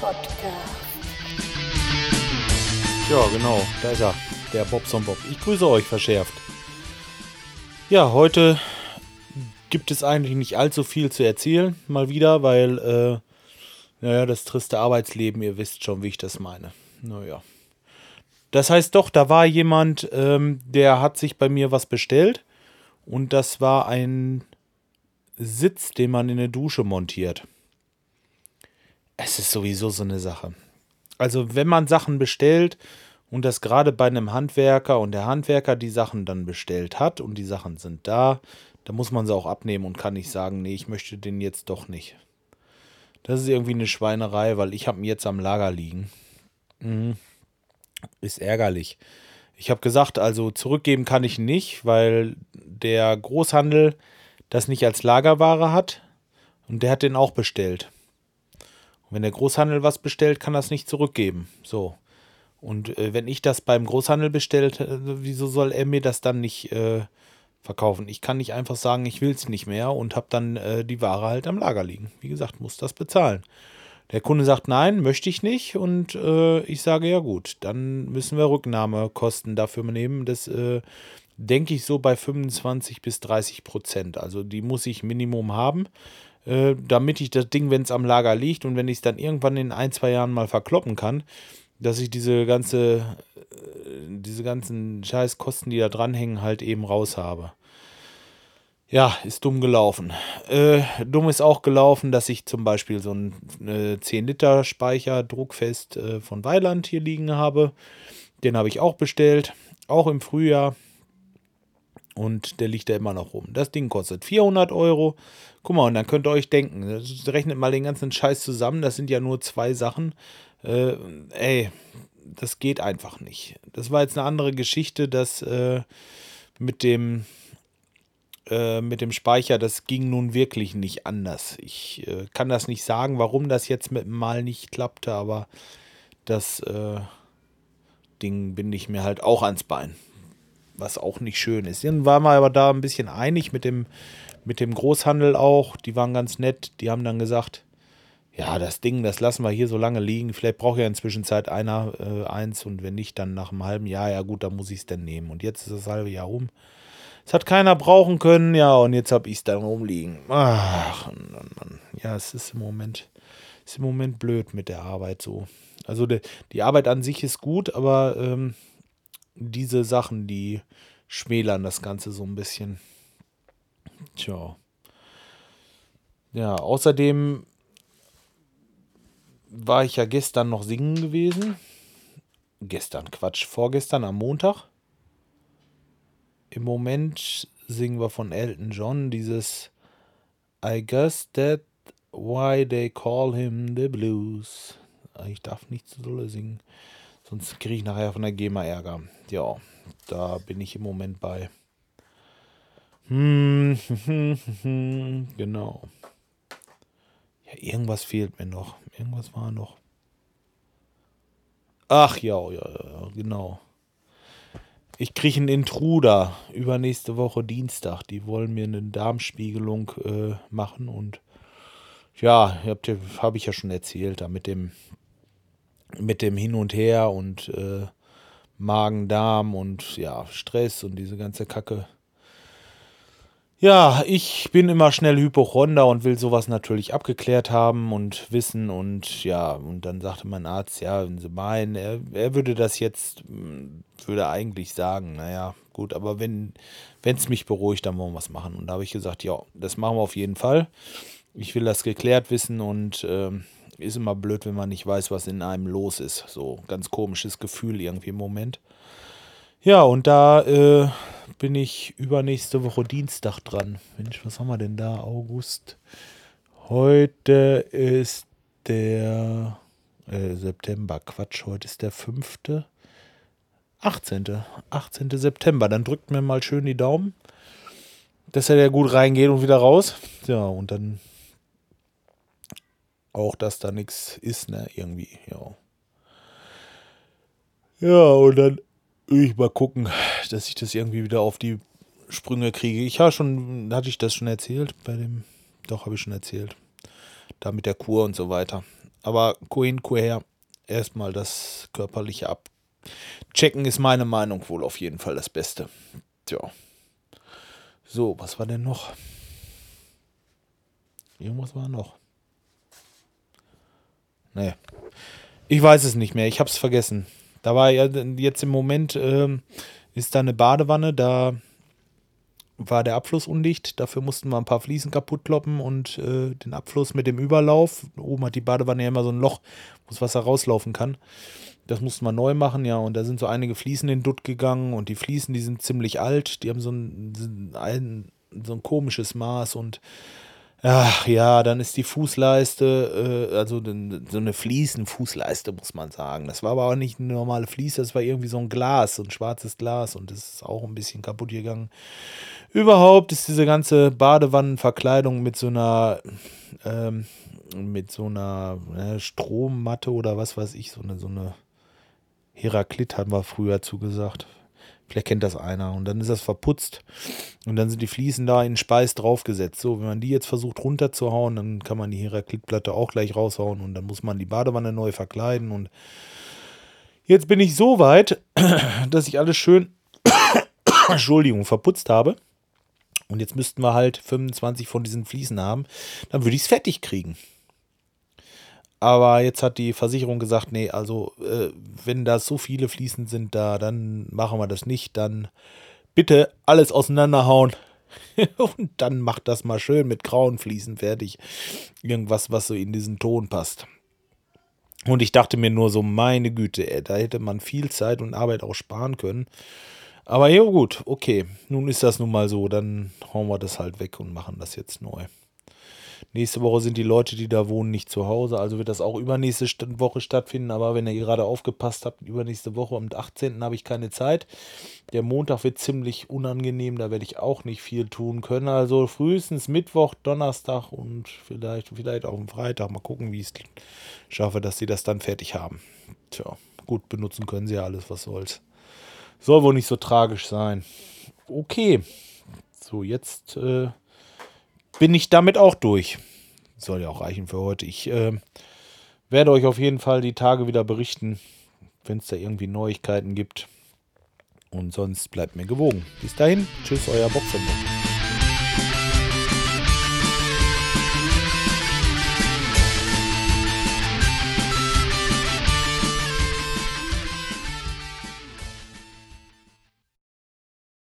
Podcast. Ja, genau, da ist er, der Bobson Bob. Ich grüße euch verschärft. Ja, heute gibt es eigentlich nicht allzu viel zu erzählen, mal wieder, weil, äh, naja, das triste Arbeitsleben, ihr wisst schon, wie ich das meine. Naja. Das heißt doch, da war jemand, ähm, der hat sich bei mir was bestellt und das war ein Sitz, den man in eine Dusche montiert. Es ist sowieso so eine Sache. Also wenn man Sachen bestellt und das gerade bei einem Handwerker und der Handwerker die Sachen dann bestellt hat und die Sachen sind da, dann muss man sie auch abnehmen und kann nicht sagen, nee, ich möchte den jetzt doch nicht. Das ist irgendwie eine Schweinerei, weil ich habe ihn jetzt am Lager liegen. Mhm. Ist ärgerlich. Ich habe gesagt, also zurückgeben kann ich nicht, weil der Großhandel das nicht als Lagerware hat und der hat den auch bestellt. Wenn der Großhandel was bestellt, kann das nicht zurückgeben. So. Und äh, wenn ich das beim Großhandel bestellt, äh, wieso soll er mir das dann nicht äh, verkaufen? Ich kann nicht einfach sagen, ich will es nicht mehr und habe dann äh, die Ware halt am Lager liegen. Wie gesagt, muss das bezahlen. Der Kunde sagt, nein, möchte ich nicht. Und äh, ich sage, ja gut, dann müssen wir Rücknahmekosten dafür nehmen. Das äh, denke ich so bei 25 bis 30 Prozent. Also die muss ich Minimum haben, äh, damit ich das Ding, wenn es am Lager liegt und wenn ich es dann irgendwann in ein, zwei Jahren mal verkloppen kann, dass ich diese ganze, äh, diese ganzen Scheißkosten, die da dranhängen, halt eben raus habe. Ja, ist dumm gelaufen. Äh, dumm ist auch gelaufen, dass ich zum Beispiel so einen äh, 10-Liter-Speicher druckfest äh, von Weiland hier liegen habe. Den habe ich auch bestellt, auch im Frühjahr. Und der liegt da immer noch rum. Das Ding kostet 400 Euro. Guck mal, und dann könnt ihr euch denken, rechnet mal den ganzen Scheiß zusammen. Das sind ja nur zwei Sachen. Äh, ey, das geht einfach nicht. Das war jetzt eine andere Geschichte, dass äh, mit dem äh, mit dem Speicher, das ging nun wirklich nicht anders. Ich äh, kann das nicht sagen, warum das jetzt mit dem Mal nicht klappte, aber das äh, Ding binde ich mir halt auch ans Bein. Was auch nicht schön ist. Dann waren wir aber da ein bisschen einig mit dem, mit dem Großhandel auch. Die waren ganz nett. Die haben dann gesagt, ja, das Ding, das lassen wir hier so lange liegen. Vielleicht braucht ja inzwischen Zeit einer äh, eins und wenn nicht, dann nach einem halben Jahr, ja gut, dann muss ich es dann nehmen. Und jetzt ist das halbe Jahr rum. Es hat keiner brauchen können, ja, und jetzt habe ich es dann rumliegen. Ach, Mann, Mann. ja, es ist im Moment, ist im Moment blöd mit der Arbeit so. Also de, die Arbeit an sich ist gut, aber ähm, diese Sachen, die schmälern das Ganze so ein bisschen. Tja. Ja, außerdem war ich ja gestern noch singen gewesen. Gestern, Quatsch, vorgestern am Montag. Im Moment singen wir von Elton John dieses I guess that why they call him the blues. Ich darf nicht zu dolle singen, sonst kriege ich nachher von der GEMA Ärger. Ja, da bin ich im Moment bei. Hm, genau. Ja, irgendwas fehlt mir noch. Irgendwas war noch. Ach ja, ja, ja, genau. Ich kriege einen Intruder übernächste Woche Dienstag. Die wollen mir eine Darmspiegelung äh, machen und ja, habe ich ja schon erzählt, da mit dem, mit dem Hin und Her und äh, Magen-Darm und ja, Stress und diese ganze Kacke. Ja, ich bin immer schnell Hypochonder und will sowas natürlich abgeklärt haben und wissen. Und ja, und dann sagte mein Arzt, ja, wenn Sie meinen, er, er würde das jetzt, hm, würde eigentlich sagen, naja, gut, aber wenn es mich beruhigt, dann wollen wir was machen. Und da habe ich gesagt, ja, das machen wir auf jeden Fall. Ich will das geklärt wissen und äh, ist immer blöd, wenn man nicht weiß, was in einem los ist. So ganz komisches Gefühl irgendwie im Moment. Ja, und da äh, bin ich übernächste Woche Dienstag dran. Mensch, was haben wir denn da? August. Heute ist der äh, September. Quatsch, heute ist der 5. 18. 18. September. Dann drückt mir mal schön die Daumen, dass er da gut reingeht und wieder raus. Ja, und dann auch, dass da nichts ist, ne? Irgendwie, ja. Ja, und dann ich mal gucken, dass ich das irgendwie wieder auf die Sprünge kriege. Ich habe schon, hatte ich das schon erzählt bei dem, doch habe ich schon erzählt, da mit der Kur und so weiter. Aber Cohen, Coher, erstmal das körperliche abchecken ist meine Meinung wohl auf jeden Fall das Beste. Tja. So, was war denn noch? Irgendwas war noch. Nee. Ich weiß es nicht mehr. Ich hab's vergessen. Da war ja jetzt im Moment ähm, ist da eine Badewanne, da war der Abfluss undicht. Dafür mussten wir ein paar Fliesen kaputt kloppen und äh, den Abfluss mit dem Überlauf. Oben hat die Badewanne ja immer so ein Loch, wo das Wasser rauslaufen kann. Das mussten wir neu machen, ja. Und da sind so einige Fliesen in Dutt gegangen und die Fliesen, die sind ziemlich alt. Die haben so ein, ein so ein komisches Maß und Ach ja, dann ist die Fußleiste, äh, also so eine Fliesenfußleiste, muss man sagen. Das war aber auch nicht eine normale Fliese, das war irgendwie so ein Glas, so ein schwarzes Glas und das ist auch ein bisschen kaputt gegangen. Überhaupt ist diese ganze Badewannenverkleidung mit so einer, ähm, mit so einer äh, Strommatte oder was weiß ich, so eine, so eine Heraklit haben wir früher zugesagt. Vielleicht kennt das einer. Und dann ist das verputzt. Und dann sind die Fliesen da in Speis draufgesetzt. So, wenn man die jetzt versucht runterzuhauen, dann kann man die Heraklitplatte auch gleich raushauen. Und dann muss man die Badewanne neu verkleiden. Und jetzt bin ich so weit, dass ich alles schön, Entschuldigung, verputzt habe. Und jetzt müssten wir halt 25 von diesen Fliesen haben. Dann würde ich es fertig kriegen. Aber jetzt hat die Versicherung gesagt, nee, also äh, wenn da so viele Fliesen sind da, dann machen wir das nicht. Dann bitte alles auseinanderhauen. und dann macht das mal schön mit grauen Fliesen fertig. Irgendwas, was so in diesen Ton passt. Und ich dachte mir nur so, meine Güte, ey, da hätte man viel Zeit und Arbeit auch sparen können. Aber ja gut, okay, nun ist das nun mal so, dann hauen wir das halt weg und machen das jetzt neu. Nächste Woche sind die Leute, die da wohnen, nicht zu Hause. Also wird das auch übernächste Woche stattfinden. Aber wenn ihr gerade aufgepasst habt, übernächste Woche am 18. habe ich keine Zeit. Der Montag wird ziemlich unangenehm. Da werde ich auch nicht viel tun können. Also frühestens Mittwoch, Donnerstag und vielleicht, vielleicht auch am Freitag. Mal gucken, wie ich es schaffe, dass sie das dann fertig haben. Tja, gut, benutzen können sie ja alles, was soll's. Soll wohl nicht so tragisch sein. Okay. So, jetzt. Äh, bin ich damit auch durch. Soll ja auch reichen für heute. Ich äh, werde euch auf jeden Fall die Tage wieder berichten, wenn es da irgendwie Neuigkeiten gibt. Und sonst bleibt mir gewogen. Bis dahin, tschüss, euer Boxer.